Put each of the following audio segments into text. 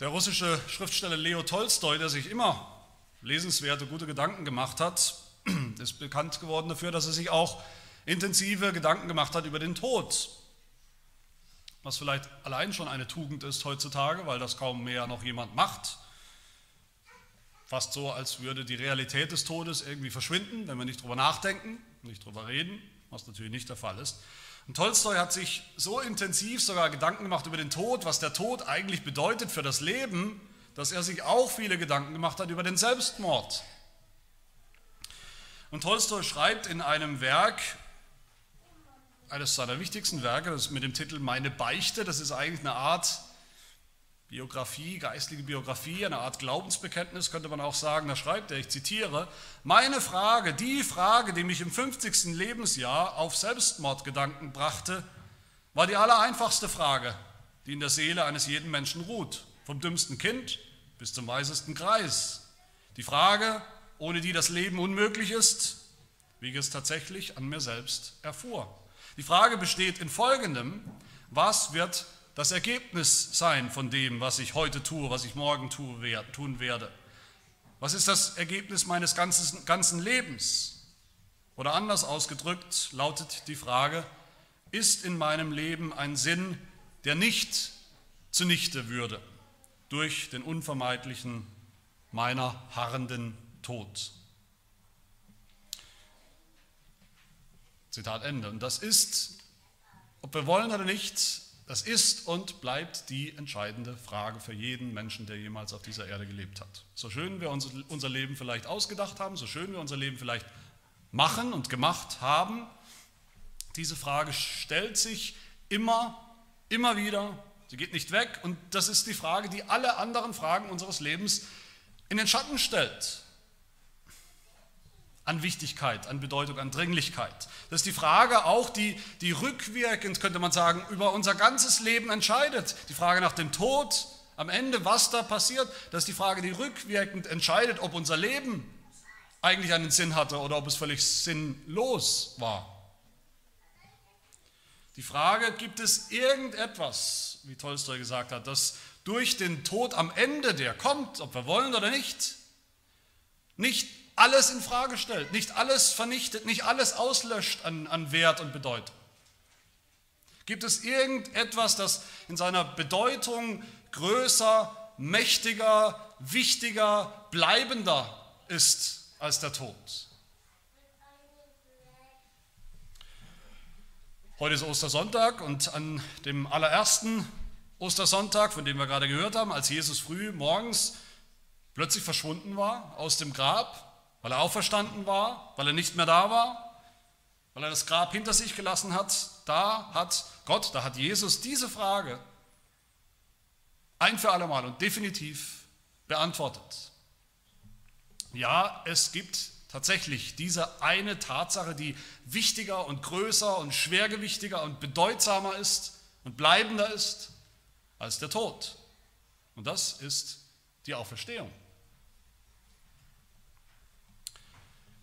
Der russische Schriftsteller Leo Tolstoi, der sich immer lesenswerte, gute Gedanken gemacht hat, ist bekannt geworden dafür, dass er sich auch intensive Gedanken gemacht hat über den Tod. Was vielleicht allein schon eine Tugend ist heutzutage, weil das kaum mehr noch jemand macht. Fast so, als würde die Realität des Todes irgendwie verschwinden, wenn wir nicht drüber nachdenken, nicht drüber reden, was natürlich nicht der Fall ist. Und Tolstoi hat sich so intensiv sogar Gedanken gemacht über den Tod, was der Tod eigentlich bedeutet für das Leben, dass er sich auch viele Gedanken gemacht hat über den Selbstmord. Und Tolstoi schreibt in einem Werk, eines seiner wichtigsten Werke, das mit dem Titel Meine Beichte, das ist eigentlich eine Art Biografie, geistliche Biografie, eine Art Glaubensbekenntnis, könnte man auch sagen. Da schreibt er, ich zitiere, meine Frage, die Frage, die mich im 50. Lebensjahr auf Selbstmordgedanken brachte, war die allereinfachste Frage, die in der Seele eines jeden Menschen ruht, vom dümmsten Kind bis zum weisesten Kreis. Die Frage, ohne die das Leben unmöglich ist, wie ich es tatsächlich an mir selbst erfuhr. Die Frage besteht in folgendem, was wird das Ergebnis sein von dem, was ich heute tue, was ich morgen tun werde? Was ist das Ergebnis meines ganzen, ganzen Lebens? Oder anders ausgedrückt lautet die Frage, ist in meinem Leben ein Sinn, der nicht zunichte würde durch den unvermeidlichen meiner harrenden Tod? Zitat Ende. Und das ist, ob wir wollen oder nicht, das ist und bleibt die entscheidende Frage für jeden Menschen, der jemals auf dieser Erde gelebt hat. So schön wir unser Leben vielleicht ausgedacht haben, so schön wir unser Leben vielleicht machen und gemacht haben, diese Frage stellt sich immer, immer wieder, sie geht nicht weg. Und das ist die Frage, die alle anderen Fragen unseres Lebens in den Schatten stellt an Wichtigkeit, an Bedeutung, an Dringlichkeit. Das ist die Frage auch, die, die rückwirkend, könnte man sagen, über unser ganzes Leben entscheidet. Die Frage nach dem Tod, am Ende, was da passiert, das ist die Frage, die rückwirkend entscheidet, ob unser Leben eigentlich einen Sinn hatte oder ob es völlig sinnlos war. Die Frage, gibt es irgendetwas, wie Tolstoi gesagt hat, das durch den Tod am Ende, der kommt, ob wir wollen oder nicht, nicht alles in Frage stellt, nicht alles vernichtet, nicht alles auslöscht an, an Wert und Bedeutung? Gibt es irgendetwas, das in seiner Bedeutung größer, mächtiger, wichtiger, bleibender ist als der Tod? Heute ist Ostersonntag und an dem allerersten Ostersonntag, von dem wir gerade gehört haben, als Jesus früh morgens plötzlich verschwunden war aus dem Grab, weil er auferstanden war, weil er nicht mehr da war, weil er das Grab hinter sich gelassen hat, da hat Gott, da hat Jesus diese Frage ein für alle Mal und definitiv beantwortet. Ja, es gibt tatsächlich diese eine Tatsache, die wichtiger und größer und schwergewichtiger und bedeutsamer ist und bleibender ist als der Tod. Und das ist die Auferstehung.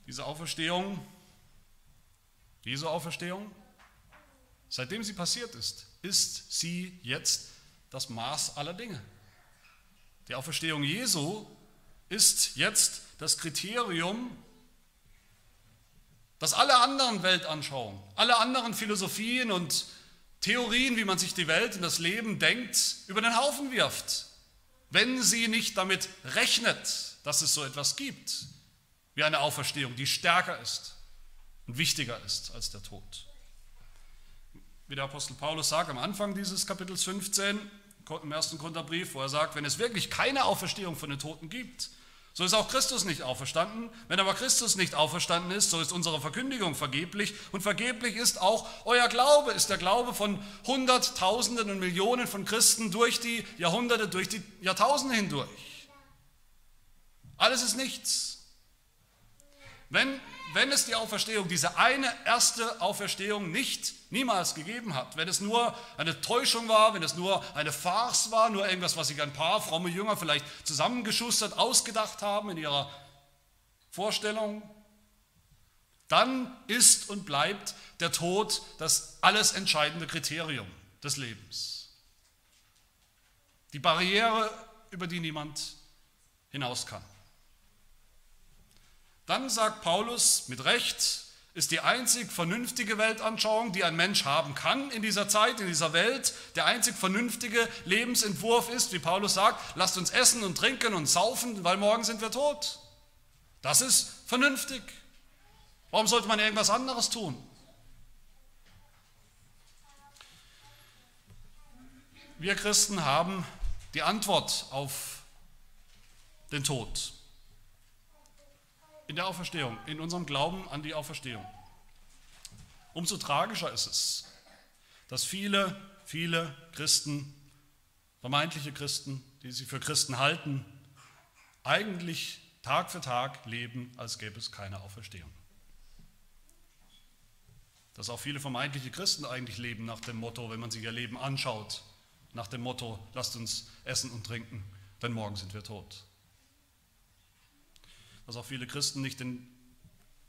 Diese Auferstehung, diese Auferstehung, seitdem sie passiert ist, ist sie jetzt das Maß aller Dinge. Die Auferstehung Jesu ist jetzt das Kriterium, das alle anderen Weltanschauungen, alle anderen Philosophien und Theorien, wie man sich die Welt und das Leben denkt, über den Haufen wirft, wenn sie nicht damit rechnet, dass es so etwas gibt wie eine Auferstehung, die stärker ist und wichtiger ist als der Tod. Wie der Apostel Paulus sagt am Anfang dieses Kapitels 15 im ersten Korintherbrief, wo er sagt, wenn es wirklich keine Auferstehung von den Toten gibt, so ist auch Christus nicht auferstanden. Wenn aber Christus nicht auferstanden ist, so ist unsere Verkündigung vergeblich. Und vergeblich ist auch euer Glaube, ist der Glaube von Hunderttausenden und Millionen von Christen durch die Jahrhunderte, durch die Jahrtausende hindurch. Alles ist nichts. Wenn, wenn es die Auferstehung, diese eine erste Auferstehung nicht, niemals gegeben hat, wenn es nur eine Täuschung war, wenn es nur eine Farce war, nur irgendwas, was sich ein paar fromme Jünger vielleicht zusammengeschustert, ausgedacht haben in ihrer Vorstellung, dann ist und bleibt der Tod das alles entscheidende Kriterium des Lebens. Die Barriere über die niemand hinaus kann. Dann sagt Paulus mit Recht, ist die einzig vernünftige Weltanschauung, die ein Mensch haben kann in dieser Zeit, in dieser Welt. Der einzig vernünftige Lebensentwurf ist, wie Paulus sagt, lasst uns essen und trinken und saufen, weil morgen sind wir tot. Das ist vernünftig. Warum sollte man irgendwas anderes tun? Wir Christen haben die Antwort auf den Tod in der Auferstehung, in unserem Glauben an die Auferstehung. Umso tragischer ist es, dass viele, viele Christen, vermeintliche Christen, die sich für Christen halten, eigentlich Tag für Tag leben, als gäbe es keine Auferstehung. Dass auch viele vermeintliche Christen eigentlich leben nach dem Motto, wenn man sich ihr Leben anschaut, nach dem Motto, lasst uns essen und trinken, denn morgen sind wir tot. Dass auch viele Christen nicht den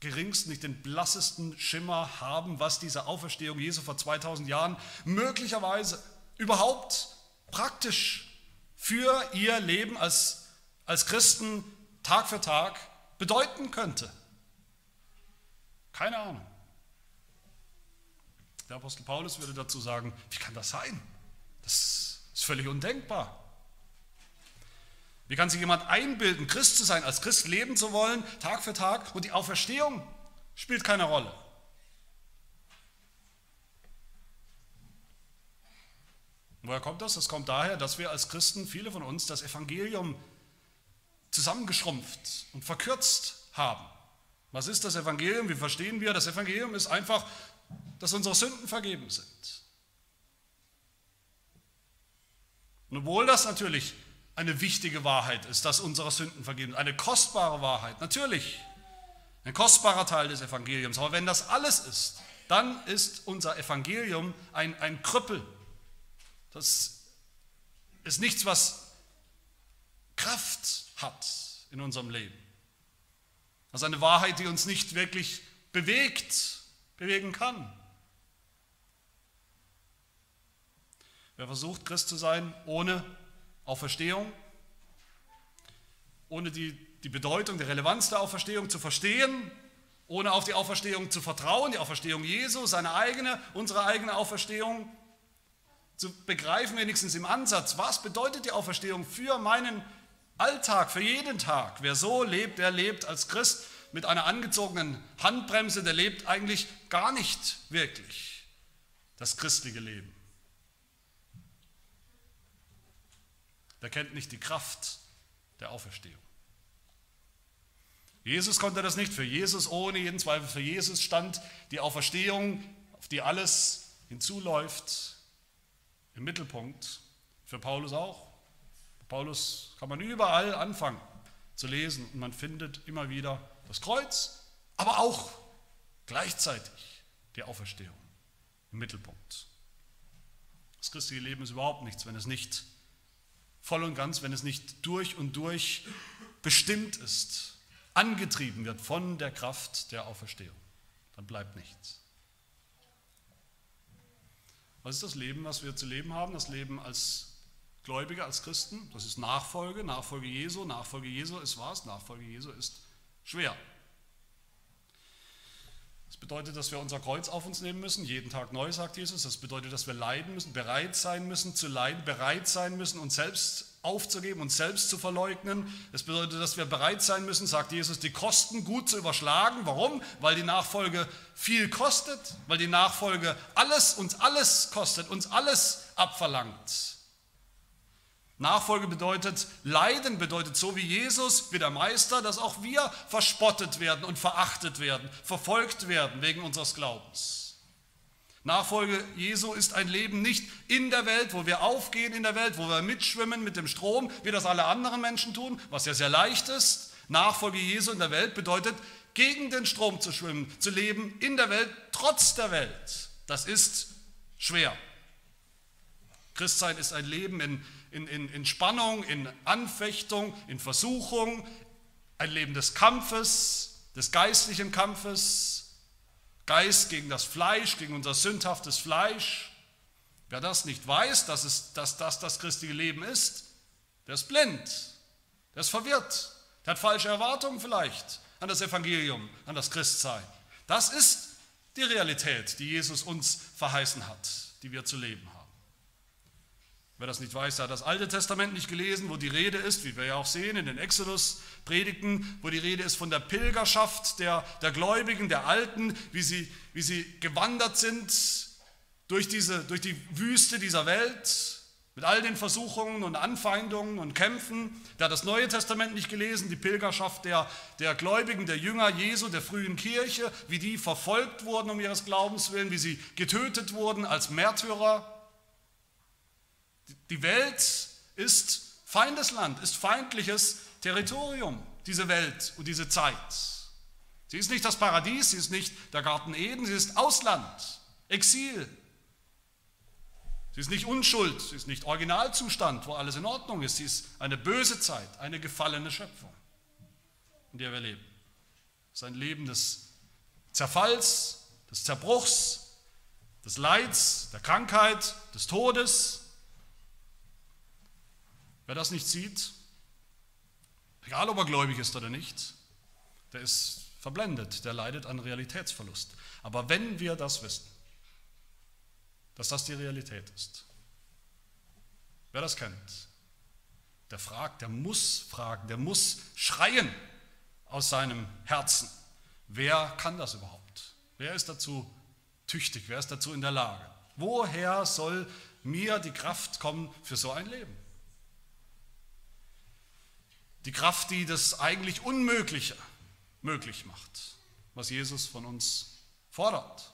geringsten, nicht den blassesten Schimmer haben, was diese Auferstehung Jesu vor 2000 Jahren möglicherweise überhaupt praktisch für ihr Leben als, als Christen Tag für Tag bedeuten könnte. Keine Ahnung. Der Apostel Paulus würde dazu sagen, wie kann das sein? Das ist völlig undenkbar. Wie kann sich jemand einbilden, Christ zu sein, als Christ leben zu wollen, Tag für Tag, und die Auferstehung spielt keine Rolle? woher kommt das? Das kommt daher, dass wir als Christen, viele von uns, das Evangelium zusammengeschrumpft und verkürzt haben. Was ist das Evangelium? Wie verstehen wir? Das Evangelium ist einfach, dass unsere Sünden vergeben sind. Und obwohl das natürlich eine wichtige Wahrheit ist, dass unsere Sünden vergeben, eine kostbare Wahrheit, natürlich, ein kostbarer Teil des Evangeliums. Aber wenn das alles ist, dann ist unser Evangelium ein, ein Krüppel. Das ist nichts, was Kraft hat in unserem Leben. Das ist eine Wahrheit, die uns nicht wirklich bewegt, bewegen kann. Wer versucht, Christ zu sein ohne Auferstehung, ohne die, die Bedeutung, die Relevanz der Auferstehung zu verstehen, ohne auf die Auferstehung zu vertrauen, die Auferstehung Jesu, seine eigene, unsere eigene Auferstehung, zu begreifen, wenigstens im Ansatz, was bedeutet die Auferstehung für meinen Alltag, für jeden Tag. Wer so lebt, der lebt als Christ mit einer angezogenen Handbremse, der lebt eigentlich gar nicht wirklich das christliche Leben. Der kennt nicht die Kraft der Auferstehung. Jesus konnte das nicht. Für Jesus, ohne jeden Zweifel, für Jesus stand die Auferstehung, auf die alles hinzuläuft, im Mittelpunkt. Für Paulus auch. Paulus kann man überall anfangen zu lesen und man findet immer wieder das Kreuz, aber auch gleichzeitig die Auferstehung im Mittelpunkt. Das christliche Leben ist überhaupt nichts, wenn es nicht voll und ganz, wenn es nicht durch und durch bestimmt ist, angetrieben wird von der Kraft der Auferstehung. Dann bleibt nichts. Was ist das Leben, was wir zu leben haben? Das Leben als Gläubige, als Christen. Das ist Nachfolge, Nachfolge Jesu. Nachfolge Jesu ist was? Nachfolge Jesu ist schwer. Das bedeutet, dass wir unser Kreuz auf uns nehmen müssen, jeden Tag neu, sagt Jesus. Das bedeutet, dass wir leiden müssen, bereit sein müssen zu leiden, bereit sein müssen, uns selbst aufzugeben, uns selbst zu verleugnen. Das bedeutet, dass wir bereit sein müssen, sagt Jesus, die Kosten gut zu überschlagen. Warum? Weil die Nachfolge viel kostet, weil die Nachfolge alles, uns alles kostet, uns alles abverlangt. Nachfolge bedeutet, Leiden bedeutet so wie Jesus, wie der Meister, dass auch wir verspottet werden und verachtet werden, verfolgt werden wegen unseres Glaubens. Nachfolge Jesu ist ein Leben nicht in der Welt, wo wir aufgehen in der Welt, wo wir mitschwimmen mit dem Strom, wie das alle anderen Menschen tun, was ja sehr leicht ist. Nachfolge Jesu in der Welt bedeutet, gegen den Strom zu schwimmen, zu leben in der Welt, trotz der Welt. Das ist schwer. Christsein ist ein Leben in in, in, in Spannung, in Anfechtung, in Versuchung, ein Leben des Kampfes, des geistlichen Kampfes, Geist gegen das Fleisch, gegen unser sündhaftes Fleisch. Wer das nicht weiß, dass, es, dass das das christliche Leben ist, Der ist blind, der ist verwirrt, der hat falsche Erwartungen vielleicht an das Evangelium, an das Christsein. Das ist die Realität, die Jesus uns verheißen hat, die wir zu leben haben. Wer das nicht weiß, der hat das Alte Testament nicht gelesen, wo die Rede ist, wie wir ja auch sehen in den Exodus-Predigten, wo die Rede ist von der Pilgerschaft der, der Gläubigen, der Alten, wie sie, wie sie gewandert sind durch, diese, durch die Wüste dieser Welt, mit all den Versuchungen und Anfeindungen und Kämpfen. Der hat das Neue Testament nicht gelesen, die Pilgerschaft der, der Gläubigen, der Jünger Jesu, der frühen Kirche, wie die verfolgt wurden um ihres Glaubens willen, wie sie getötet wurden als Märtyrer. Die Welt ist Feindesland, ist feindliches Territorium, diese Welt und diese Zeit. Sie ist nicht das Paradies, sie ist nicht der Garten Eden, sie ist Ausland, Exil, Sie ist nicht Unschuld, sie ist nicht Originalzustand, wo alles in Ordnung ist. Sie ist eine böse Zeit, eine gefallene Schöpfung, in der wir leben. Es ist ein Leben des Zerfalls, des Zerbruchs, des Leids, der Krankheit, des Todes. Wer das nicht sieht, egal ob er gläubig ist oder nicht, der ist verblendet, der leidet an Realitätsverlust. Aber wenn wir das wissen, dass das die Realität ist. Wer das kennt, der fragt, der muss fragen, der muss schreien aus seinem Herzen. Wer kann das überhaupt? Wer ist dazu tüchtig? Wer ist dazu in der Lage? Woher soll mir die Kraft kommen für so ein Leben? Die Kraft, die das eigentlich Unmögliche möglich macht, was Jesus von uns fordert.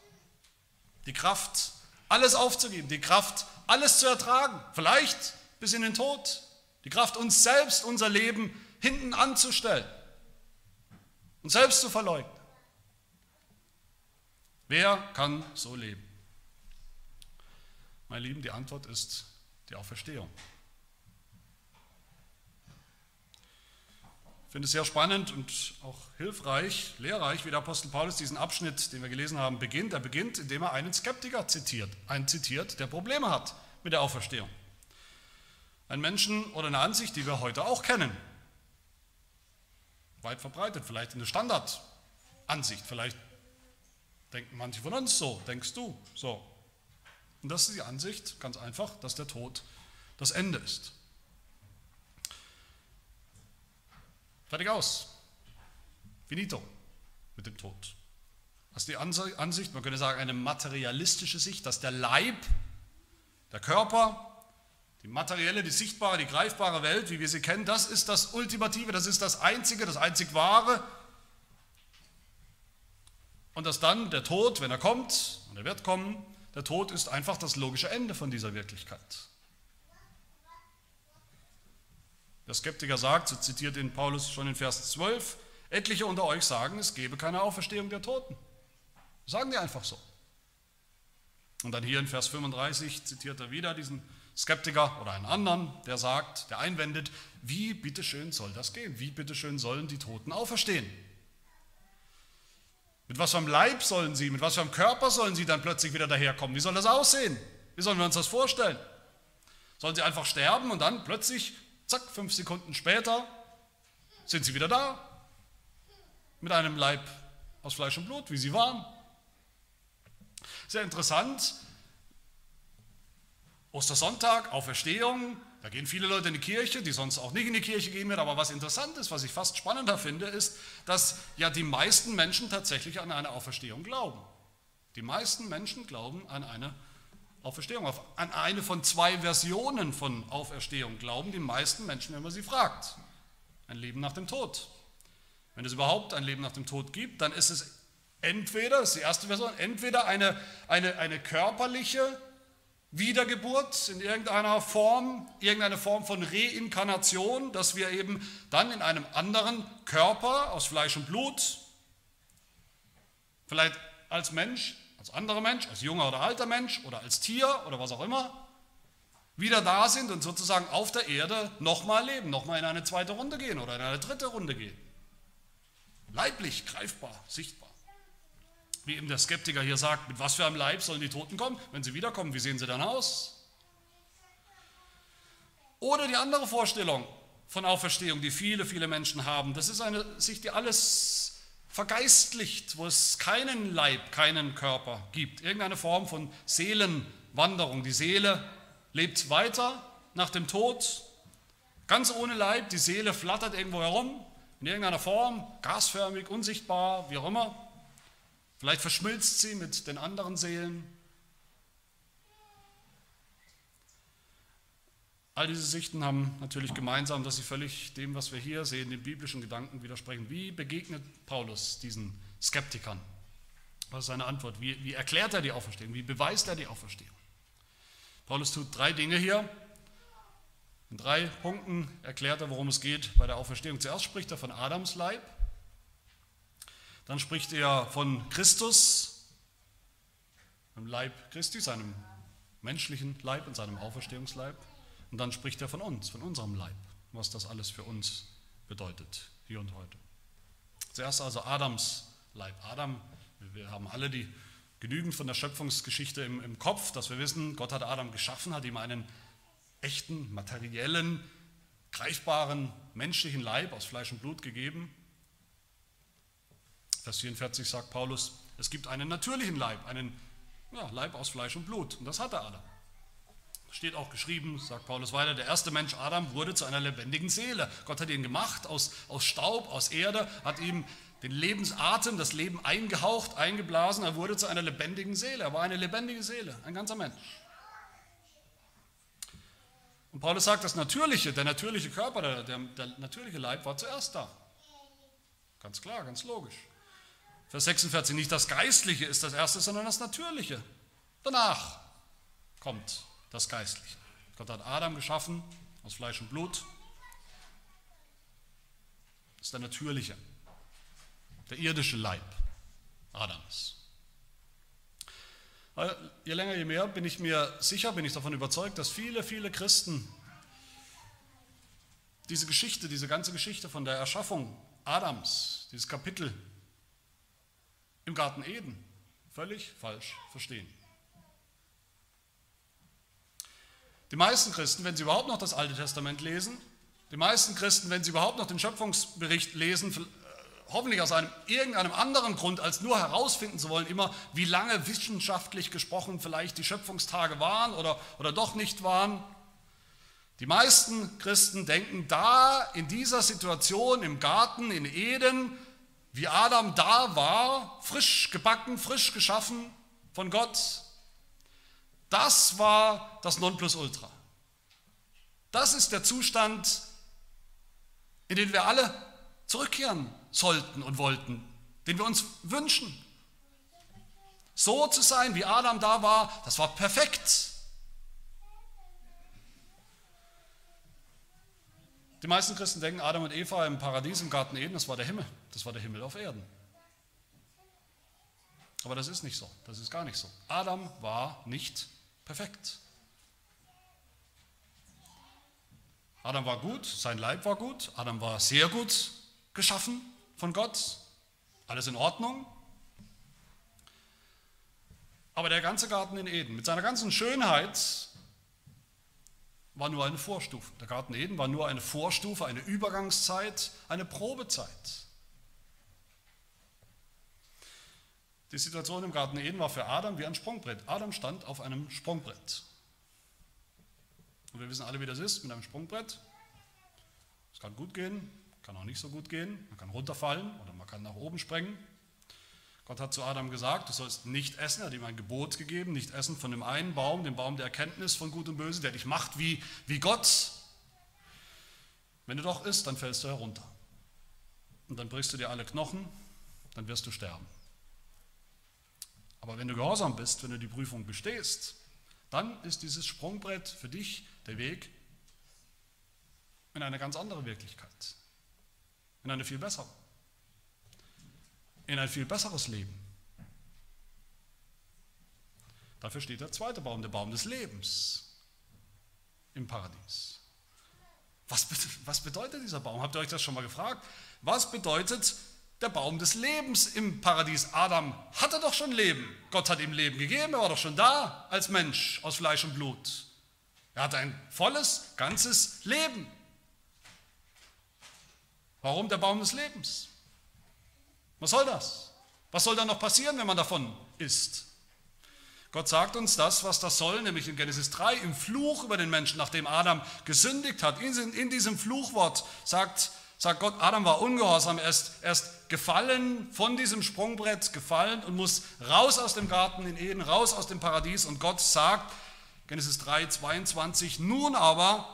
Die Kraft, alles aufzugeben, die Kraft, alles zu ertragen, vielleicht bis in den Tod, die Kraft, uns selbst, unser Leben hinten anzustellen, uns selbst zu verleugnen. Wer kann so leben? Meine Lieben, die Antwort ist die Auferstehung. Ich finde es sehr spannend und auch hilfreich, lehrreich, wie der Apostel Paulus diesen Abschnitt, den wir gelesen haben, beginnt. Er beginnt, indem er einen Skeptiker zitiert, einen zitiert, der Probleme hat mit der Auferstehung. Ein Menschen oder eine Ansicht, die wir heute auch kennen. Weit verbreitet, vielleicht eine Standardansicht, vielleicht denken manche von uns so, denkst du so. Und das ist die Ansicht, ganz einfach, dass der Tod das Ende ist. Fertig aus. Finito mit dem Tod. Das ist die Ansicht, man könnte sagen, eine materialistische Sicht, dass der Leib, der Körper, die materielle, die sichtbare, die greifbare Welt, wie wir sie kennen, das ist das Ultimative, das ist das Einzige, das einzig Wahre. Und dass dann der Tod, wenn er kommt, und er wird kommen, der Tod ist einfach das logische Ende von dieser Wirklichkeit. Der Skeptiker sagt, so zitiert ihn Paulus schon in Vers 12, etliche unter euch sagen, es gebe keine Auferstehung der Toten. sagen die einfach so. Und dann hier in Vers 35 zitiert er wieder diesen Skeptiker oder einen anderen, der sagt, der einwendet, wie bitteschön soll das gehen? Wie bitteschön sollen die Toten auferstehen? Mit was für einem Leib sollen sie, mit was für einem Körper sollen sie dann plötzlich wieder daherkommen? Wie soll das aussehen? Wie sollen wir uns das vorstellen? Sollen sie einfach sterben und dann plötzlich Zack, fünf Sekunden später sind sie wieder da. Mit einem Leib aus Fleisch und Blut, wie sie waren. Sehr interessant. Ostersonntag, Auferstehung, da gehen viele Leute in die Kirche, die sonst auch nicht in die Kirche gehen werden. Aber was interessant ist, was ich fast spannender finde, ist, dass ja die meisten Menschen tatsächlich an eine Auferstehung glauben. Die meisten Menschen glauben an eine Auferstehung. Auferstehung, auf, an eine von zwei Versionen von Auferstehung glauben die meisten Menschen, wenn man sie fragt. Ein Leben nach dem Tod. Wenn es überhaupt ein Leben nach dem Tod gibt, dann ist es entweder, das ist die erste Version, entweder eine, eine, eine körperliche Wiedergeburt in irgendeiner Form, irgendeine Form von Reinkarnation, dass wir eben dann in einem anderen Körper aus Fleisch und Blut, vielleicht als Mensch als anderer Mensch, als junger oder alter Mensch oder als Tier oder was auch immer, wieder da sind und sozusagen auf der Erde nochmal leben, nochmal in eine zweite Runde gehen oder in eine dritte Runde gehen. Leiblich, greifbar, sichtbar. Wie eben der Skeptiker hier sagt, mit was für einem Leib sollen die Toten kommen? Wenn sie wiederkommen, wie sehen sie dann aus? Oder die andere Vorstellung von Auferstehung, die viele, viele Menschen haben, das ist eine Sicht, die alles vergeistlicht, wo es keinen Leib, keinen Körper gibt. Irgendeine Form von Seelenwanderung. Die Seele lebt weiter nach dem Tod, ganz ohne Leib. Die Seele flattert irgendwo herum, in irgendeiner Form, gasförmig, unsichtbar, wie auch immer. Vielleicht verschmilzt sie mit den anderen Seelen. All diese Sichten haben natürlich gemeinsam, dass sie völlig dem, was wir hier sehen, den biblischen Gedanken widersprechen. Wie begegnet Paulus diesen Skeptikern? Was ist seine Antwort? Wie, wie erklärt er die Auferstehung? Wie beweist er die Auferstehung? Paulus tut drei Dinge hier. In drei Punkten erklärt er, worum es geht bei der Auferstehung. Zuerst spricht er von Adams Leib, dann spricht er von Christus, dem Leib Christi, seinem menschlichen Leib und seinem Auferstehungsleib. Und dann spricht er von uns, von unserem Leib, was das alles für uns bedeutet, hier und heute. Zuerst also Adams Leib. Adam, wir haben alle die genügend von der Schöpfungsgeschichte im, im Kopf, dass wir wissen, Gott hat Adam geschaffen, hat ihm einen echten, materiellen, greifbaren, menschlichen Leib aus Fleisch und Blut gegeben. Vers 44 sagt Paulus, es gibt einen natürlichen Leib, einen ja, Leib aus Fleisch und Blut. Und das hatte Adam. Steht auch geschrieben, sagt Paulus weiter, der erste Mensch Adam wurde zu einer lebendigen Seele. Gott hat ihn gemacht aus, aus Staub, aus Erde, hat ihm den Lebensatem, das Leben eingehaucht, eingeblasen. Er wurde zu einer lebendigen Seele. Er war eine lebendige Seele, ein ganzer Mensch. Und Paulus sagt, das Natürliche, der natürliche Körper, der, der, der natürliche Leib war zuerst da. Ganz klar, ganz logisch. Vers 46, nicht das Geistliche ist das Erste, sondern das Natürliche. Danach kommt das Geistliche. Gott hat Adam geschaffen aus Fleisch und Blut. Das ist der natürliche, der irdische Leib Adams. Je länger, je mehr bin ich mir sicher, bin ich davon überzeugt, dass viele, viele Christen diese Geschichte, diese ganze Geschichte von der Erschaffung Adams, dieses Kapitel im Garten Eden, völlig falsch verstehen. Die meisten Christen, wenn sie überhaupt noch das Alte Testament lesen, die meisten Christen, wenn sie überhaupt noch den Schöpfungsbericht lesen, äh, hoffentlich aus einem, irgendeinem anderen Grund, als nur herausfinden zu wollen, immer, wie lange wissenschaftlich gesprochen vielleicht die Schöpfungstage waren oder, oder doch nicht waren. Die meisten Christen denken da in dieser Situation im Garten in Eden, wie Adam da war, frisch gebacken, frisch geschaffen von Gott, das war das Nonplusultra. Das ist der Zustand, in den wir alle zurückkehren sollten und wollten, den wir uns wünschen. So zu sein, wie Adam da war, das war perfekt. Die meisten Christen denken, Adam und Eva im Paradies, im Garten Eden, das war der Himmel. Das war der Himmel auf Erden. Aber das ist nicht so. Das ist gar nicht so. Adam war nicht perfekt. Adam war gut, sein Leib war gut, Adam war sehr gut geschaffen von Gott, alles in Ordnung. Aber der ganze Garten in Eden mit seiner ganzen Schönheit war nur eine Vorstufe. Der Garten Eden war nur eine Vorstufe, eine Übergangszeit, eine Probezeit. Die Situation im Garten Eden war für Adam wie ein Sprungbrett. Adam stand auf einem Sprungbrett. Und wir wissen alle, wie das ist mit einem Sprungbrett. Es kann gut gehen, kann auch nicht so gut gehen. Man kann runterfallen oder man kann nach oben sprengen. Gott hat zu Adam gesagt, du sollst nicht essen, er hat ihm ein Gebot gegeben, nicht essen von dem einen Baum, dem Baum der Erkenntnis von Gut und Böse, der dich macht wie, wie Gott. Wenn du doch isst, dann fällst du herunter. Und dann brichst du dir alle Knochen, dann wirst du sterben. Aber wenn du gehorsam bist, wenn du die Prüfung bestehst, dann ist dieses Sprungbrett für dich der Weg in eine ganz andere Wirklichkeit, in eine viel bessere, in ein viel besseres Leben. Dafür steht der zweite Baum, der Baum des Lebens im Paradies. Was, was bedeutet dieser Baum? Habt ihr euch das schon mal gefragt? Was bedeutet der Baum des Lebens im Paradies. Adam hatte doch schon Leben. Gott hat ihm Leben gegeben, er war doch schon da als Mensch aus Fleisch und Blut. Er hat ein volles, ganzes Leben. Warum der Baum des Lebens? Was soll das? Was soll dann noch passieren, wenn man davon isst? Gott sagt uns das, was das soll, nämlich in Genesis 3 im Fluch über den Menschen, nachdem Adam gesündigt hat. In, in diesem Fluchwort sagt, sagt Gott, Adam war ungehorsam, er ist, er gefallen von diesem Sprungbrett, gefallen und muss raus aus dem Garten in Eden, raus aus dem Paradies. Und Gott sagt, Genesis 3, 22, nun aber,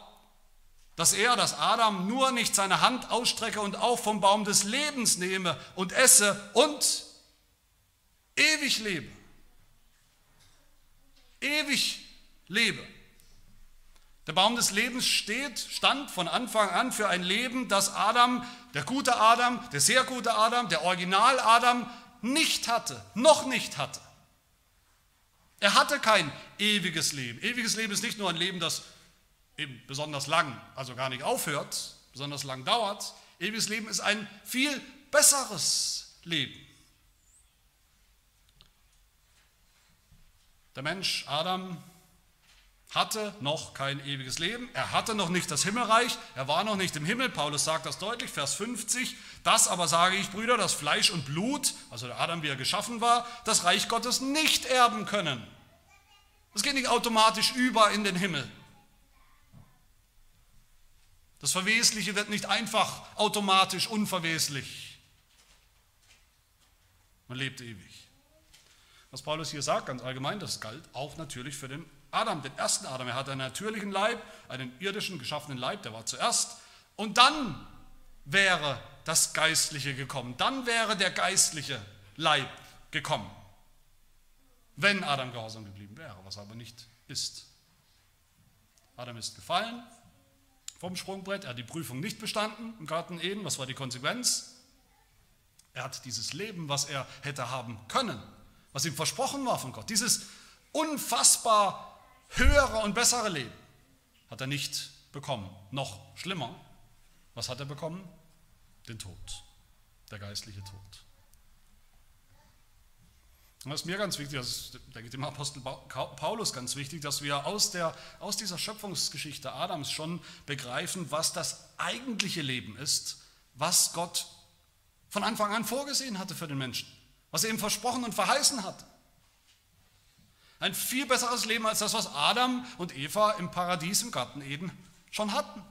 dass er, dass Adam nur nicht seine Hand ausstrecke und auch vom Baum des Lebens nehme und esse und ewig lebe ewig lebe. Der Baum des Lebens steht, stand von Anfang an für ein Leben, das Adam, der gute Adam, der sehr gute Adam, der Original Adam nicht hatte, noch nicht hatte. Er hatte kein ewiges Leben. Ewiges Leben ist nicht nur ein Leben, das eben besonders lang, also gar nicht aufhört, besonders lang dauert. Ewiges Leben ist ein viel besseres Leben. Der Mensch Adam hatte noch kein ewiges Leben, er hatte noch nicht das Himmelreich, er war noch nicht im Himmel. Paulus sagt das deutlich, Vers 50. Das aber sage ich, Brüder, dass Fleisch und Blut, also der Adam, wie er geschaffen war, das Reich Gottes nicht erben können. Das geht nicht automatisch über in den Himmel. Das Verwesliche wird nicht einfach automatisch unverweslich. Man lebt ewig. Was Paulus hier sagt, ganz allgemein, das galt auch natürlich für den Adam, den ersten Adam. Er hatte einen natürlichen Leib, einen irdischen geschaffenen Leib, der war zuerst. Und dann wäre das Geistliche gekommen. Dann wäre der geistliche Leib gekommen, wenn Adam gehorsam geblieben wäre, was aber nicht ist. Adam ist gefallen vom Sprungbrett, er hat die Prüfung nicht bestanden im Garten Eden. Was war die Konsequenz? Er hat dieses Leben, was er hätte haben können, was ihm versprochen war von Gott. Dieses unfassbar höhere und bessere Leben hat er nicht bekommen. Noch schlimmer, was hat er bekommen? Den Tod, der geistliche Tod. Und das ist mir ganz wichtig, das ist, denke ich, dem Apostel Paulus ganz wichtig, dass wir aus, der, aus dieser Schöpfungsgeschichte Adams schon begreifen, was das eigentliche Leben ist, was Gott von Anfang an vorgesehen hatte für den Menschen was er ihm versprochen und verheißen hat. Ein viel besseres Leben als das, was Adam und Eva im Paradies im Garten Eden schon hatten.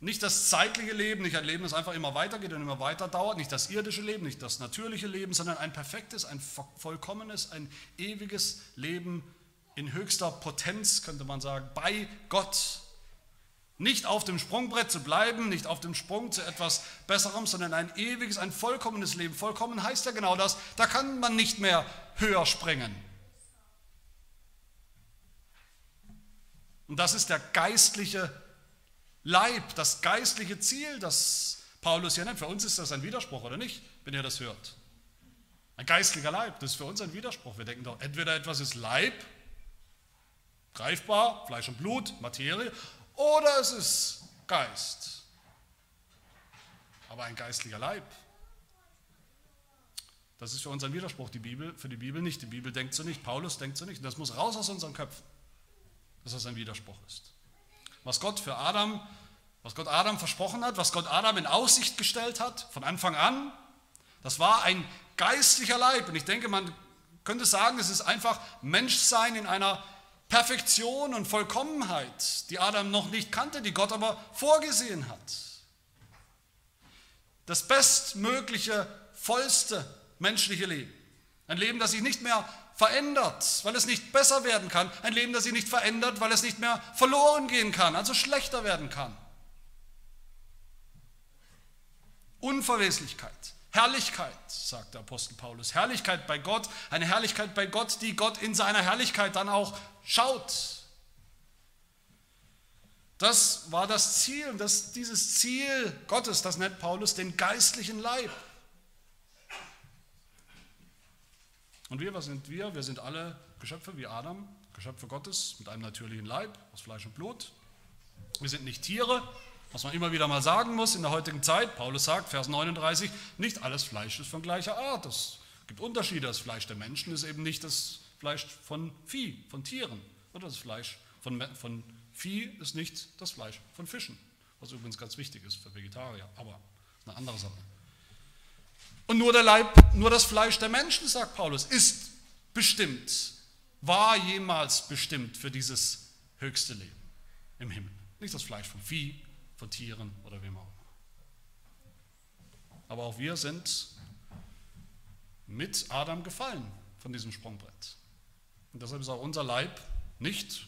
Nicht das zeitliche Leben, nicht ein Leben, das einfach immer weitergeht und immer weiter dauert, nicht das irdische Leben, nicht das natürliche Leben, sondern ein perfektes, ein vollkommenes, ein ewiges Leben in höchster Potenz, könnte man sagen, bei Gott. Nicht auf dem Sprungbrett zu bleiben, nicht auf dem Sprung zu etwas Besserem, sondern ein ewiges, ein vollkommenes Leben. Vollkommen heißt ja genau das, da kann man nicht mehr höher springen. Und das ist der geistliche Leib, das geistliche Ziel, das Paulus hier nennt. Für uns ist das ein Widerspruch, oder nicht, wenn ihr das hört? Ein geistlicher Leib, das ist für uns ein Widerspruch. Wir denken doch, entweder etwas ist Leib, greifbar, Fleisch und Blut, Materie, oder es ist Geist. Aber ein geistlicher Leib. Das ist für uns ein Widerspruch, die Bibel, für die Bibel nicht. Die Bibel denkt so nicht, Paulus denkt so nicht. Und das muss raus aus unseren Köpfen, dass das ein Widerspruch ist. Was Gott für Adam, was Gott Adam versprochen hat, was Gott Adam in Aussicht gestellt hat, von Anfang an, das war ein geistlicher Leib. Und ich denke, man könnte sagen, es ist einfach Menschsein in einer Perfektion und Vollkommenheit, die Adam noch nicht kannte, die Gott aber vorgesehen hat. Das bestmögliche, vollste menschliche Leben. Ein Leben, das sich nicht mehr verändert, weil es nicht besser werden kann. Ein Leben, das sich nicht verändert, weil es nicht mehr verloren gehen kann, also schlechter werden kann. Unverweslichkeit. Herrlichkeit, sagt der Apostel Paulus. Herrlichkeit bei Gott, eine Herrlichkeit bei Gott, die Gott in seiner Herrlichkeit dann auch schaut. Das war das Ziel und das, dieses Ziel Gottes, das nennt Paulus den geistlichen Leib. Und wir, was sind wir? Wir sind alle Geschöpfe wie Adam, Geschöpfe Gottes mit einem natürlichen Leib aus Fleisch und Blut. Wir sind nicht Tiere, was man immer wieder mal sagen muss in der heutigen Zeit. Paulus sagt, Vers 39, nicht alles Fleisch ist von gleicher Art. Es gibt Unterschiede. Das Fleisch der Menschen ist eben nicht das Fleisch von Vieh, von Tieren oder das Fleisch von, von Vieh ist nicht das Fleisch von Fischen, was übrigens ganz wichtig ist für Vegetarier, aber eine andere Sache. Und nur der Leib, nur das Fleisch der Menschen, sagt Paulus, ist bestimmt, war jemals bestimmt für dieses höchste Leben im Himmel. Nicht das Fleisch von Vieh, von Tieren oder wem auch immer. Aber auch wir sind mit Adam gefallen von diesem Sprungbrett. Und deshalb ist auch unser Leib nicht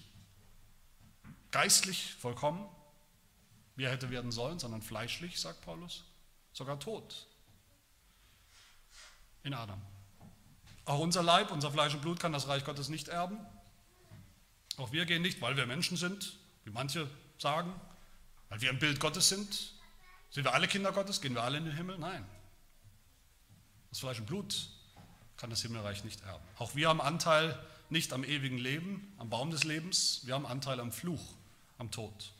geistlich vollkommen, wie er hätte werden sollen, sondern fleischlich, sagt Paulus, sogar tot in Adam. Auch unser Leib, unser Fleisch und Blut kann das Reich Gottes nicht erben. Auch wir gehen nicht, weil wir Menschen sind, wie manche sagen, weil wir im Bild Gottes sind. Sind wir alle Kinder Gottes? Gehen wir alle in den Himmel? Nein. Das Fleisch und Blut kann das Himmelreich nicht erben. Auch wir haben Anteil nicht am ewigen Leben, am Baum des Lebens, wir haben Anteil am Fluch, am Tod.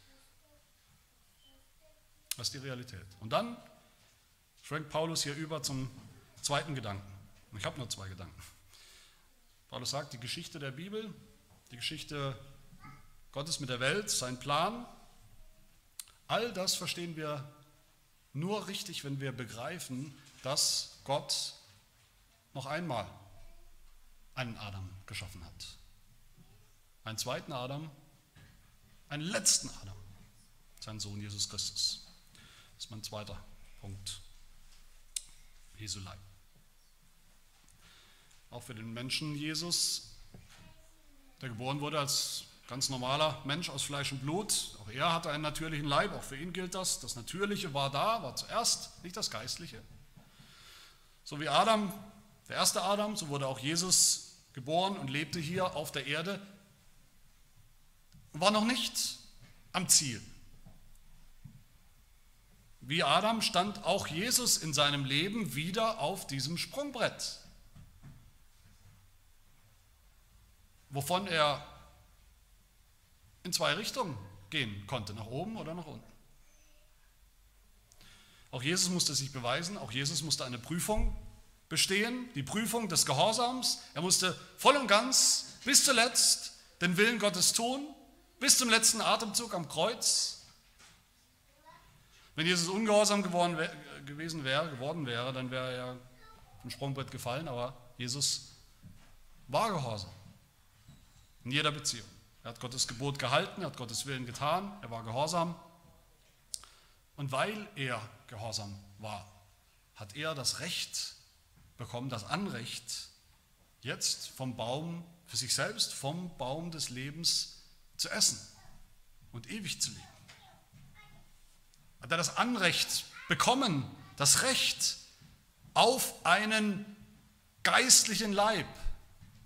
Das ist die Realität. Und dann schwenkt Paulus hier über zum zweiten Gedanken. Ich habe nur zwei Gedanken. Paulus sagt, die Geschichte der Bibel, die Geschichte Gottes mit der Welt, sein Plan, all das verstehen wir nur richtig, wenn wir begreifen, dass Gott noch einmal einen Adam geschaffen hat. Einen zweiten Adam, einen letzten Adam, sein Sohn Jesus Christus. Das ist mein zweiter Punkt. Jesu Leib. Auch für den Menschen Jesus, der geboren wurde als ganz normaler Mensch aus Fleisch und Blut. Auch er hatte einen natürlichen Leib, auch für ihn gilt das. Das Natürliche war da, war zuerst, nicht das Geistliche. So wie Adam, der erste Adam, so wurde auch Jesus geboren und lebte hier auf der Erde, war noch nicht am Ziel. Wie Adam stand auch Jesus in seinem Leben wieder auf diesem Sprungbrett, wovon er in zwei Richtungen gehen konnte, nach oben oder nach unten. Auch Jesus musste sich beweisen, auch Jesus musste eine Prüfung bestehen, die Prüfung des Gehorsams. Er musste voll und ganz bis zuletzt den Willen Gottes tun, bis zum letzten Atemzug am Kreuz. Wenn Jesus ungehorsam geworden, gewesen wäre, geworden wäre, dann wäre er vom Sprungbrett gefallen, aber Jesus war gehorsam in jeder Beziehung. Er hat Gottes Gebot gehalten, er hat Gottes Willen getan, er war gehorsam. Und weil er gehorsam war, hat er das Recht bekommen, das Anrecht, jetzt vom Baum für sich selbst, vom Baum des Lebens zu essen und ewig zu leben. Hat er das Anrecht bekommen, das Recht auf einen geistlichen Leib,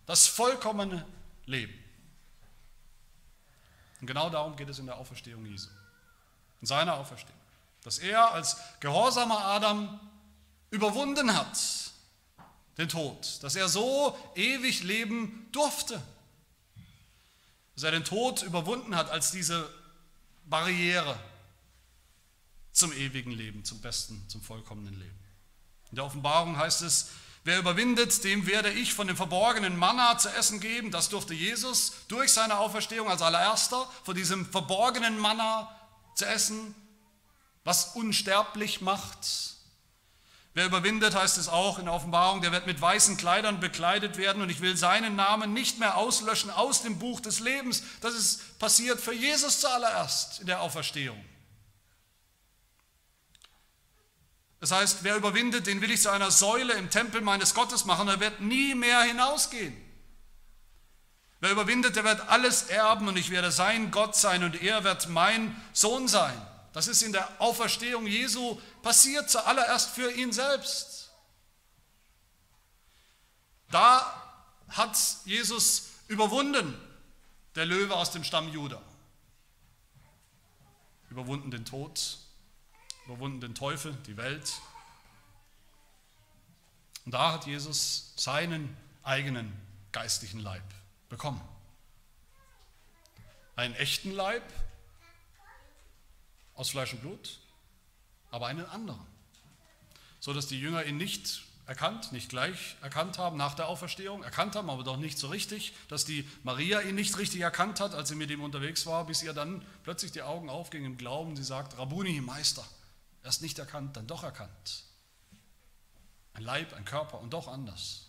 das vollkommene Leben. Und genau darum geht es in der Auferstehung Jesu, in seiner Auferstehung. Dass er als gehorsamer Adam überwunden hat, den Tod, dass er so ewig leben durfte, dass er den Tod überwunden hat als diese Barriere zum ewigen Leben, zum besten, zum vollkommenen Leben. In der Offenbarung heißt es, wer überwindet, dem werde ich von dem verborgenen Manna zu essen geben. Das durfte Jesus durch seine Auferstehung als allererster, von diesem verborgenen Manna zu essen, was unsterblich macht. Wer überwindet, heißt es auch in der Offenbarung, der wird mit weißen Kleidern bekleidet werden und ich will seinen Namen nicht mehr auslöschen aus dem Buch des Lebens. Das ist passiert für Jesus zuallererst in der Auferstehung. Das heißt, wer überwindet, den will ich zu einer Säule im Tempel meines Gottes machen, er wird nie mehr hinausgehen. Wer überwindet, der wird alles erben und ich werde sein Gott sein und er wird mein Sohn sein. Das ist in der Auferstehung Jesu passiert, zuallererst für ihn selbst. Da hat Jesus überwunden, der Löwe aus dem Stamm Juda. Überwunden den Tod, überwunden den Teufel, die Welt. Und da hat Jesus seinen eigenen geistlichen Leib bekommen. Einen echten Leib, aus Fleisch und Blut, aber einen anderen. So dass die Jünger ihn nicht erkannt, nicht gleich erkannt haben nach der Auferstehung, erkannt haben, aber doch nicht so richtig, dass die Maria ihn nicht richtig erkannt hat, als sie mit ihm unterwegs war, bis ihr dann plötzlich die Augen aufgingen im Glauben. Sie sagt, Rabuni, Meister, erst nicht erkannt, dann doch erkannt. Ein Leib, ein Körper und doch anders.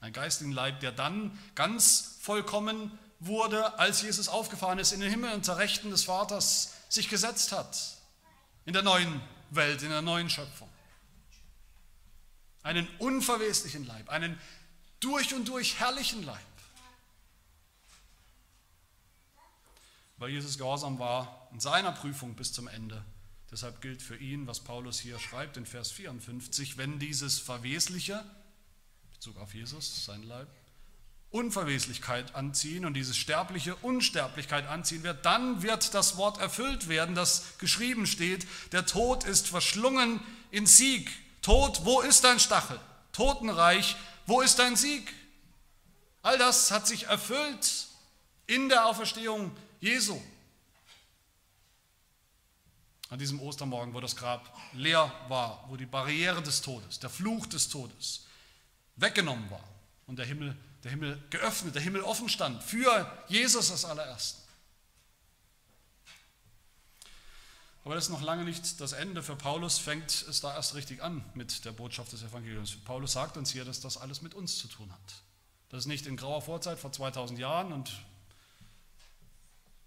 Ein geistigen Leib, der dann ganz vollkommen wurde, als Jesus aufgefahren ist in den Himmel und zur Rechten des Vaters sich gesetzt hat. In der neuen Welt, in der neuen Schöpfung einen unverweslichen Leib, einen durch und durch herrlichen Leib. Weil Jesus gehorsam war in seiner Prüfung bis zum Ende. Deshalb gilt für ihn, was Paulus hier schreibt in Vers 54, wenn dieses Verwesliche, Bezug auf Jesus, sein Leib, Unverweslichkeit anziehen und dieses sterbliche Unsterblichkeit anziehen wird, dann wird das Wort erfüllt werden, das geschrieben steht, der Tod ist verschlungen in Sieg. Tod, wo ist dein Stachel? Totenreich, wo ist dein Sieg? All das hat sich erfüllt in der Auferstehung Jesu. An diesem Ostermorgen, wo das Grab leer war, wo die Barriere des Todes, der Fluch des Todes weggenommen war und der Himmel, der Himmel geöffnet, der Himmel offen stand für Jesus als allerersten. Aber das ist noch lange nicht das Ende. Für Paulus fängt es da erst richtig an mit der Botschaft des Evangeliums. Paulus sagt uns hier, dass das alles mit uns zu tun hat. Das ist nicht in grauer Vorzeit vor 2000 Jahren und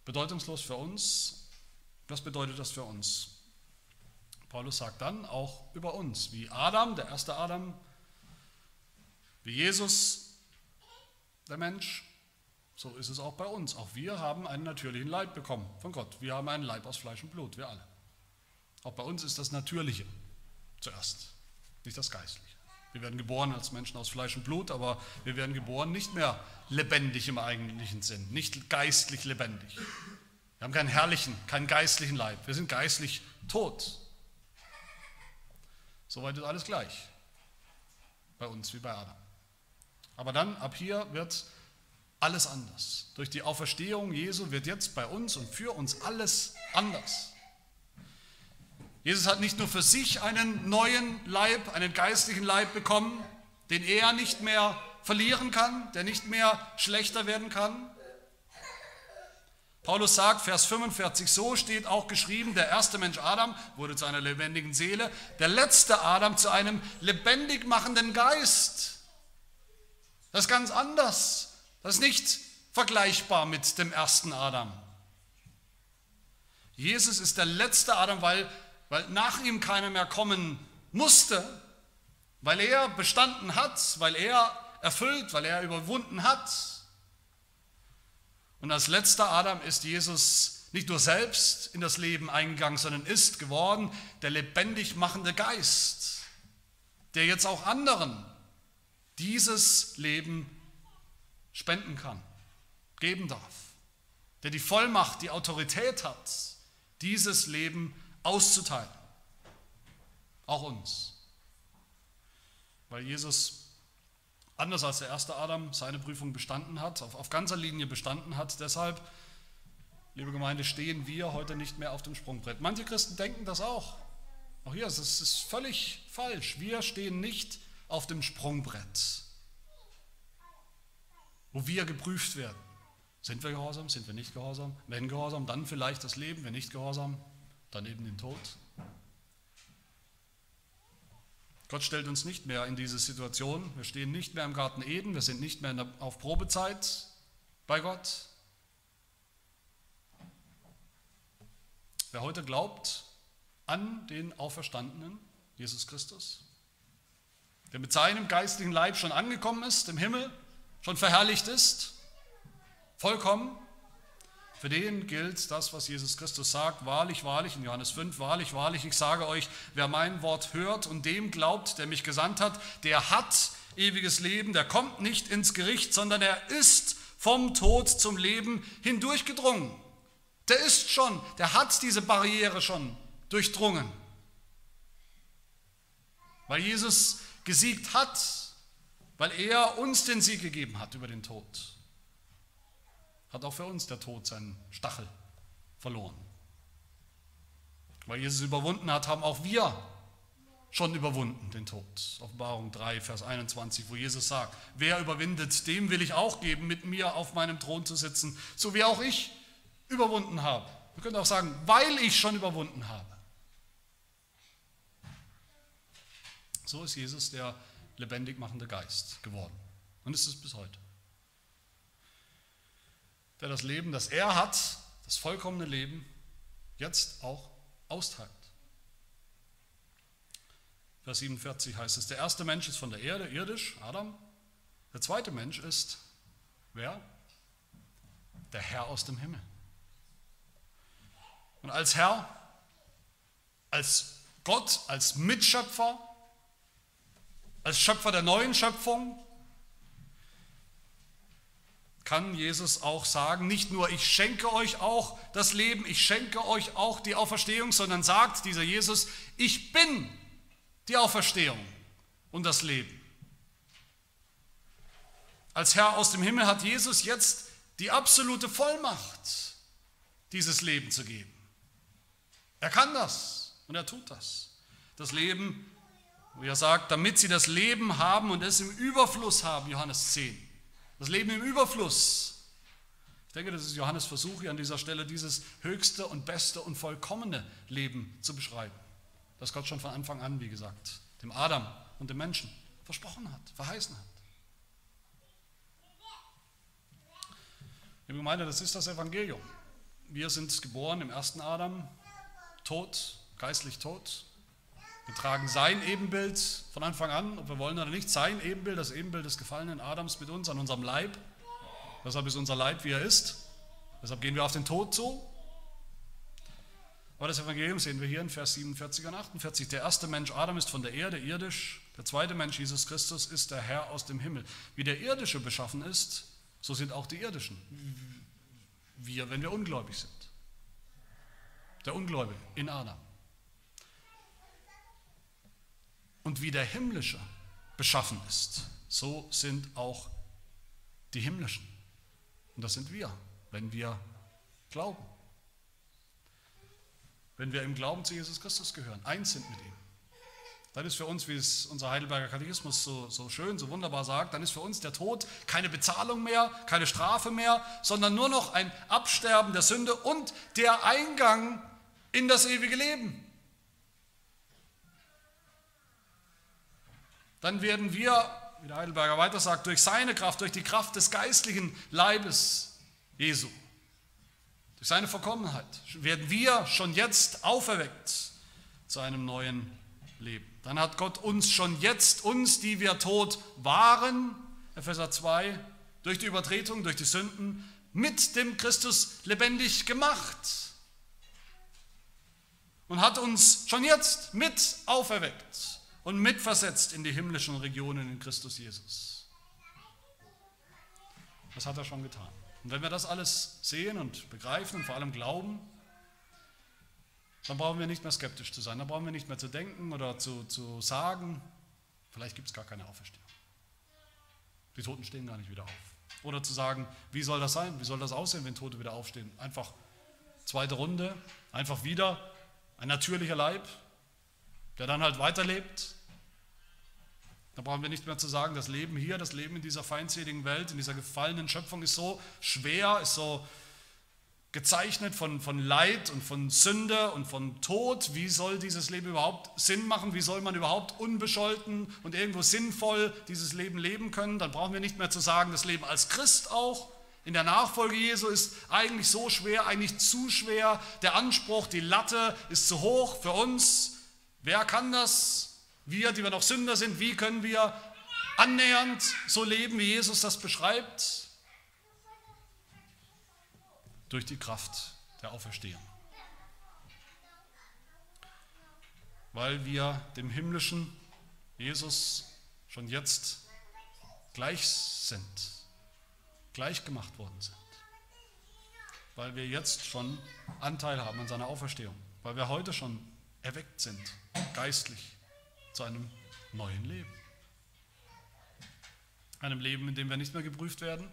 bedeutungslos für uns. Was bedeutet das für uns? Paulus sagt dann auch über uns, wie Adam, der erste Adam, wie Jesus, der Mensch, so ist es auch bei uns. Auch wir haben einen natürlichen Leib bekommen von Gott. Wir haben einen Leib aus Fleisch und Blut, wir alle. Auch bei uns ist das Natürliche zuerst, nicht das Geistliche. Wir werden geboren als Menschen aus Fleisch und Blut, aber wir werden geboren nicht mehr lebendig im eigentlichen Sinn, nicht geistlich lebendig. Wir haben keinen herrlichen, keinen geistlichen Leib. Wir sind geistlich tot. Soweit ist alles gleich. Bei uns wie bei Adam. Aber dann, ab hier, wird alles anders. Durch die Auferstehung Jesu wird jetzt bei uns und für uns alles anders. Jesus hat nicht nur für sich einen neuen Leib, einen geistlichen Leib bekommen, den er nicht mehr verlieren kann, der nicht mehr schlechter werden kann. Paulus sagt, Vers 45, so steht auch geschrieben, der erste Mensch Adam wurde zu einer lebendigen Seele, der letzte Adam zu einem lebendig machenden Geist. Das ist ganz anders. Das ist nicht vergleichbar mit dem ersten Adam. Jesus ist der letzte Adam, weil weil nach ihm keiner mehr kommen musste, weil er bestanden hat, weil er erfüllt, weil er überwunden hat. Und als letzter Adam ist Jesus nicht nur selbst in das Leben eingegangen, sondern ist geworden der lebendig machende Geist, der jetzt auch anderen dieses Leben spenden kann, geben darf, der die Vollmacht, die Autorität hat, dieses Leben auszuteilen. Auch uns. Weil Jesus, anders als der erste Adam, seine Prüfung bestanden hat, auf, auf ganzer Linie bestanden hat. Deshalb, liebe Gemeinde, stehen wir heute nicht mehr auf dem Sprungbrett. Manche Christen denken das auch. Auch hier, es ist völlig falsch. Wir stehen nicht auf dem Sprungbrett, wo wir geprüft werden. Sind wir gehorsam? Sind wir nicht gehorsam? Wenn gehorsam, dann vielleicht das Leben. Wenn nicht gehorsam, dann eben den Tod. Gott stellt uns nicht mehr in diese Situation. Wir stehen nicht mehr im Garten Eden, wir sind nicht mehr auf Probezeit bei Gott. Wer heute glaubt an den Auferstandenen, Jesus Christus, der mit seinem geistlichen Leib schon angekommen ist im Himmel, schon verherrlicht ist, vollkommen, für den gilt das, was Jesus Christus sagt, wahrlich, wahrlich, in Johannes 5, wahrlich, wahrlich, ich sage euch, wer mein Wort hört und dem glaubt, der mich gesandt hat, der hat ewiges Leben, der kommt nicht ins Gericht, sondern er ist vom Tod zum Leben hindurchgedrungen. Der ist schon, der hat diese Barriere schon durchdrungen. Weil Jesus gesiegt hat, weil er uns den Sieg gegeben hat über den Tod hat auch für uns der Tod seinen Stachel verloren. Weil Jesus überwunden hat, haben auch wir schon überwunden, den Tod. Offenbarung 3, Vers 21, wo Jesus sagt, wer überwindet, dem will ich auch geben, mit mir auf meinem Thron zu sitzen, so wie auch ich überwunden habe. Wir können auch sagen, weil ich schon überwunden habe. So ist Jesus der lebendig machende Geist geworden. Und ist es bis heute. Der das Leben, das er hat, das vollkommene Leben, jetzt auch austeilt. Vers 47 heißt es, der erste Mensch ist von der Erde, irdisch, Adam. Der zweite Mensch ist, wer? Der Herr aus dem Himmel. Und als Herr, als Gott, als Mitschöpfer, als Schöpfer der neuen Schöpfung, kann Jesus auch sagen, nicht nur ich schenke euch auch das Leben, ich schenke euch auch die Auferstehung, sondern sagt dieser Jesus, ich bin die Auferstehung und das Leben. Als Herr aus dem Himmel hat Jesus jetzt die absolute Vollmacht, dieses Leben zu geben. Er kann das und er tut das. Das Leben, wie er sagt, damit sie das Leben haben und es im Überfluss haben, Johannes 10. Das Leben im Überfluss. Ich denke, das ist Johannes Versuch hier an dieser Stelle, dieses höchste und beste und vollkommene Leben zu beschreiben das Gott schon von Anfang an, wie gesagt, dem Adam und dem Menschen versprochen hat, verheißen hat. Liebe Gemeinde, das ist das Evangelium. Wir sind geboren im ersten Adam, tot, geistlich tot. Wir tragen sein Ebenbild von Anfang an, ob wir wollen oder nicht, sein Ebenbild, das Ebenbild des gefallenen Adams mit uns an unserem Leib. Deshalb ist unser Leib, wie er ist. Deshalb gehen wir auf den Tod zu. Aber das Evangelium sehen wir hier in Vers 47 und 48. Der erste Mensch Adam ist von der Erde irdisch, der zweite Mensch Jesus Christus ist der Herr aus dem Himmel. Wie der irdische beschaffen ist, so sind auch die irdischen. Wir, wenn wir ungläubig sind. Der Ungläubige in Adam. Und wie der himmlische beschaffen ist, so sind auch die himmlischen. Und das sind wir, wenn wir glauben wenn wir im Glauben zu Jesus Christus gehören, eins sind mit ihm. Dann ist für uns, wie es unser Heidelberger Katechismus so, so schön, so wunderbar sagt, dann ist für uns der Tod keine Bezahlung mehr, keine Strafe mehr, sondern nur noch ein Absterben der Sünde und der Eingang in das ewige Leben. Dann werden wir, wie der Heidelberger weiter sagt, durch seine Kraft, durch die Kraft des geistlichen Leibes Jesu durch seine Vollkommenheit werden wir schon jetzt auferweckt zu einem neuen Leben. Dann hat Gott uns schon jetzt, uns, die wir tot waren, Epheser 2, durch die Übertretung, durch die Sünden, mit dem Christus lebendig gemacht. Und hat uns schon jetzt mit auferweckt und mitversetzt in die himmlischen Regionen in Christus Jesus. Das hat er schon getan. Und wenn wir das alles sehen und begreifen und vor allem glauben, dann brauchen wir nicht mehr skeptisch zu sein, dann brauchen wir nicht mehr zu denken oder zu, zu sagen, vielleicht gibt es gar keine Auferstehung. Die Toten stehen gar nicht wieder auf. Oder zu sagen, wie soll das sein, wie soll das aussehen, wenn Tote wieder aufstehen? Einfach zweite Runde, einfach wieder ein natürlicher Leib, der dann halt weiterlebt, da brauchen wir nicht mehr zu sagen, das Leben hier, das Leben in dieser feindseligen Welt, in dieser gefallenen Schöpfung ist so schwer, ist so gezeichnet von, von Leid und von Sünde und von Tod. Wie soll dieses Leben überhaupt Sinn machen? Wie soll man überhaupt unbescholten und irgendwo sinnvoll dieses Leben leben können? Dann brauchen wir nicht mehr zu sagen, das Leben als Christ auch. In der Nachfolge Jesu ist eigentlich so schwer, eigentlich zu schwer. Der Anspruch, die Latte ist zu hoch für uns. Wer kann das? Wir, die wir noch Sünder sind, wie können wir annähernd so leben, wie Jesus das beschreibt? Durch die Kraft der Auferstehung. Weil wir dem himmlischen Jesus schon jetzt gleich sind, gleich gemacht worden sind. Weil wir jetzt schon Anteil haben an seiner Auferstehung. Weil wir heute schon erweckt sind, geistlich zu einem neuen Leben. Einem Leben, in dem wir nicht mehr geprüft werden.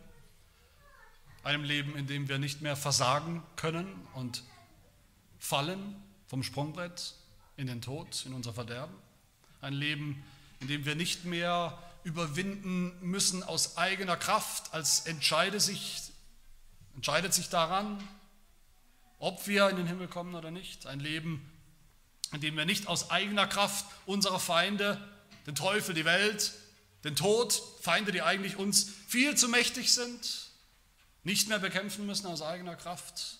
Einem Leben, in dem wir nicht mehr versagen können und fallen vom Sprungbrett in den Tod, in unser Verderben. Ein Leben, in dem wir nicht mehr überwinden müssen aus eigener Kraft, als entscheide sich, entscheidet sich daran, ob wir in den Himmel kommen oder nicht. Ein Leben, in dem wir nicht aus eigener Kraft unsere Feinde, den Teufel, die Welt, den Tod, Feinde, die eigentlich uns viel zu mächtig sind, nicht mehr bekämpfen müssen aus eigener Kraft,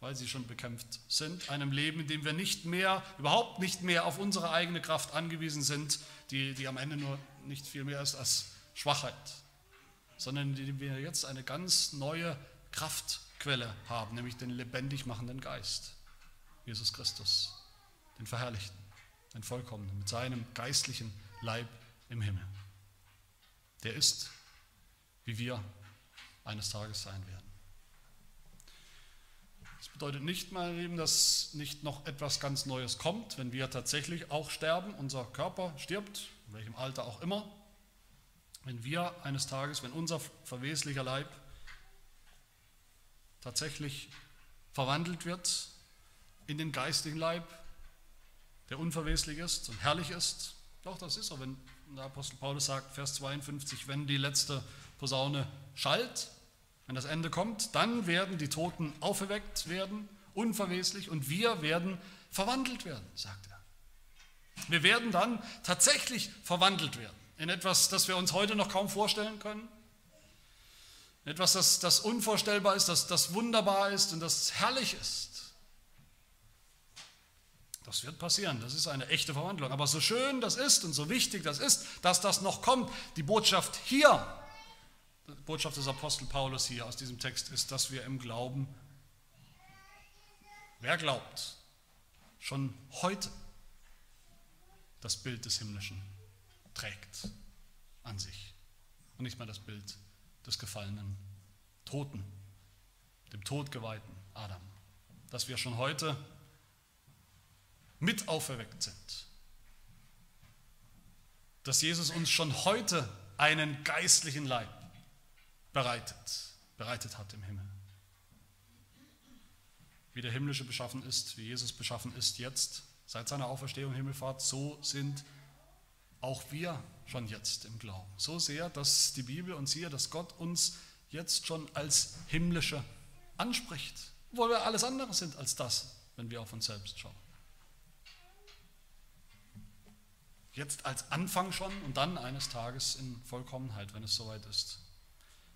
weil sie schon bekämpft sind. Einem Leben, in dem wir nicht mehr, überhaupt nicht mehr auf unsere eigene Kraft angewiesen sind, die, die am Ende nur nicht viel mehr ist als Schwachheit, sondern in dem wir jetzt eine ganz neue Kraftquelle haben, nämlich den lebendig machenden Geist, Jesus Christus, den Verherrlichten, den Vollkommenen, mit seinem geistlichen Leib im Himmel. Der ist, wie wir eines Tages sein werden. Das bedeutet nicht, meine Lieben, dass nicht noch etwas ganz Neues kommt, wenn wir tatsächlich auch sterben, unser Körper stirbt, in welchem Alter auch immer. Wenn wir eines Tages, wenn unser verweslicher Leib tatsächlich verwandelt wird in den geistlichen Leib, der unverweslich ist und herrlich ist, doch das ist so, wenn der Apostel Paulus sagt, Vers 52, wenn die letzte Posaune schallt, wenn das Ende kommt, dann werden die Toten auferweckt werden, unverweslich, und wir werden verwandelt werden, sagt er. Wir werden dann tatsächlich verwandelt werden in etwas, das wir uns heute noch kaum vorstellen können. Etwas, das, das unvorstellbar ist, das, das wunderbar ist und das herrlich ist. Das wird passieren, das ist eine echte Verwandlung. Aber so schön das ist und so wichtig das ist, dass das noch kommt, die Botschaft hier, die Botschaft des Apostel Paulus hier aus diesem Text ist, dass wir im Glauben, wer glaubt, schon heute das Bild des Himmlischen trägt an sich und nicht mehr das Bild des gefallenen Toten, dem todgeweihten Adam. Dass wir schon heute mit auferweckt sind. Dass Jesus uns schon heute einen geistlichen Leib bereitet, bereitet hat im Himmel. Wie der himmlische beschaffen ist, wie Jesus beschaffen ist jetzt, seit seiner Auferstehung und Himmelfahrt, so sind auch wir schon jetzt im Glauben. So sehr, dass die Bibel uns hier, dass Gott uns jetzt schon als himmlische anspricht, obwohl wir alles andere sind als das, wenn wir auf uns selbst schauen. Jetzt als Anfang schon und dann eines Tages in Vollkommenheit, wenn es soweit ist.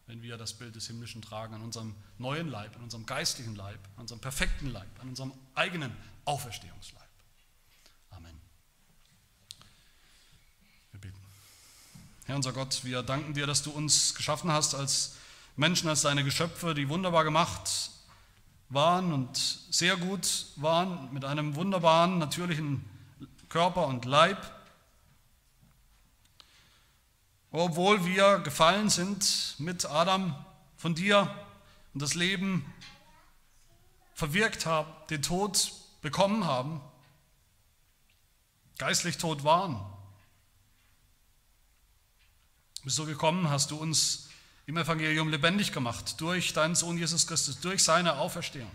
Wenn wir das Bild des Himmlischen tragen an unserem neuen Leib, an unserem geistlichen Leib, an unserem perfekten Leib, an unserem eigenen Auferstehungsleib. Herr unser Gott, wir danken dir, dass du uns geschaffen hast als Menschen, als deine Geschöpfe, die wunderbar gemacht waren und sehr gut waren, mit einem wunderbaren, natürlichen Körper und Leib. Obwohl wir gefallen sind mit Adam von dir und das Leben verwirkt haben, den Tod bekommen haben, geistlich tot waren, bist so gekommen, hast du uns im Evangelium lebendig gemacht durch deinen Sohn Jesus Christus, durch seine Auferstehung.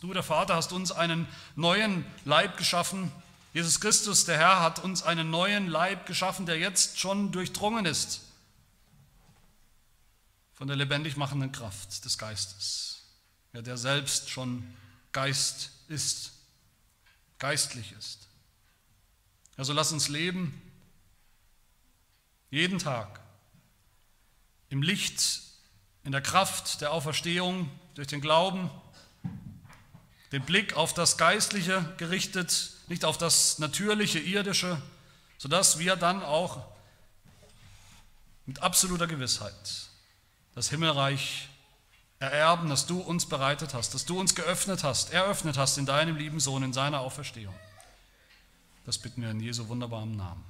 Du, der Vater, hast uns einen neuen Leib geschaffen. Jesus Christus, der Herr, hat uns einen neuen Leib geschaffen, der jetzt schon durchdrungen ist von der lebendig machenden Kraft des Geistes, ja, der selbst schon Geist ist, geistlich ist. Also lass uns leben jeden Tag. Im Licht, in der Kraft der Auferstehung, durch den Glauben, den Blick auf das Geistliche gerichtet, nicht auf das natürliche, irdische, sodass wir dann auch mit absoluter Gewissheit das Himmelreich ererben, das du uns bereitet hast, das du uns geöffnet hast, eröffnet hast in deinem lieben Sohn, in seiner Auferstehung. Das bitten wir in Jesu wunderbarem Namen.